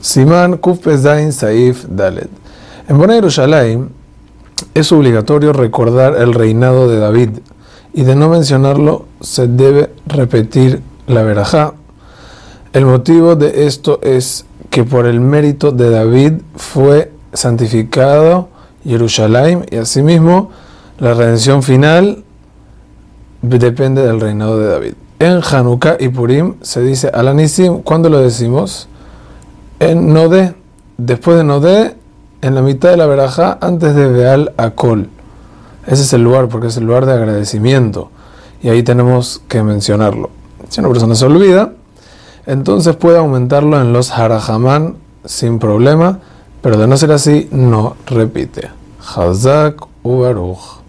Simán Kuf Pezain Saif Dalet. En Bona Yerushalayim es obligatorio recordar el reinado de David y de no mencionarlo se debe repetir la verajá. El motivo de esto es que por el mérito de David fue santificado Jerusalén y asimismo la redención final depende del reinado de David. En Hanukkah y Purim se dice Alanisim, ¿cuándo lo decimos? En Nodé, después de Nodé, en la mitad de la verajá, antes de Beal Akol. Ese es el lugar, porque es el lugar de agradecimiento. Y ahí tenemos que mencionarlo. Si una persona se olvida, entonces puede aumentarlo en los Harahamán sin problema, pero de no ser así, no repite. Hazak Ubaruch.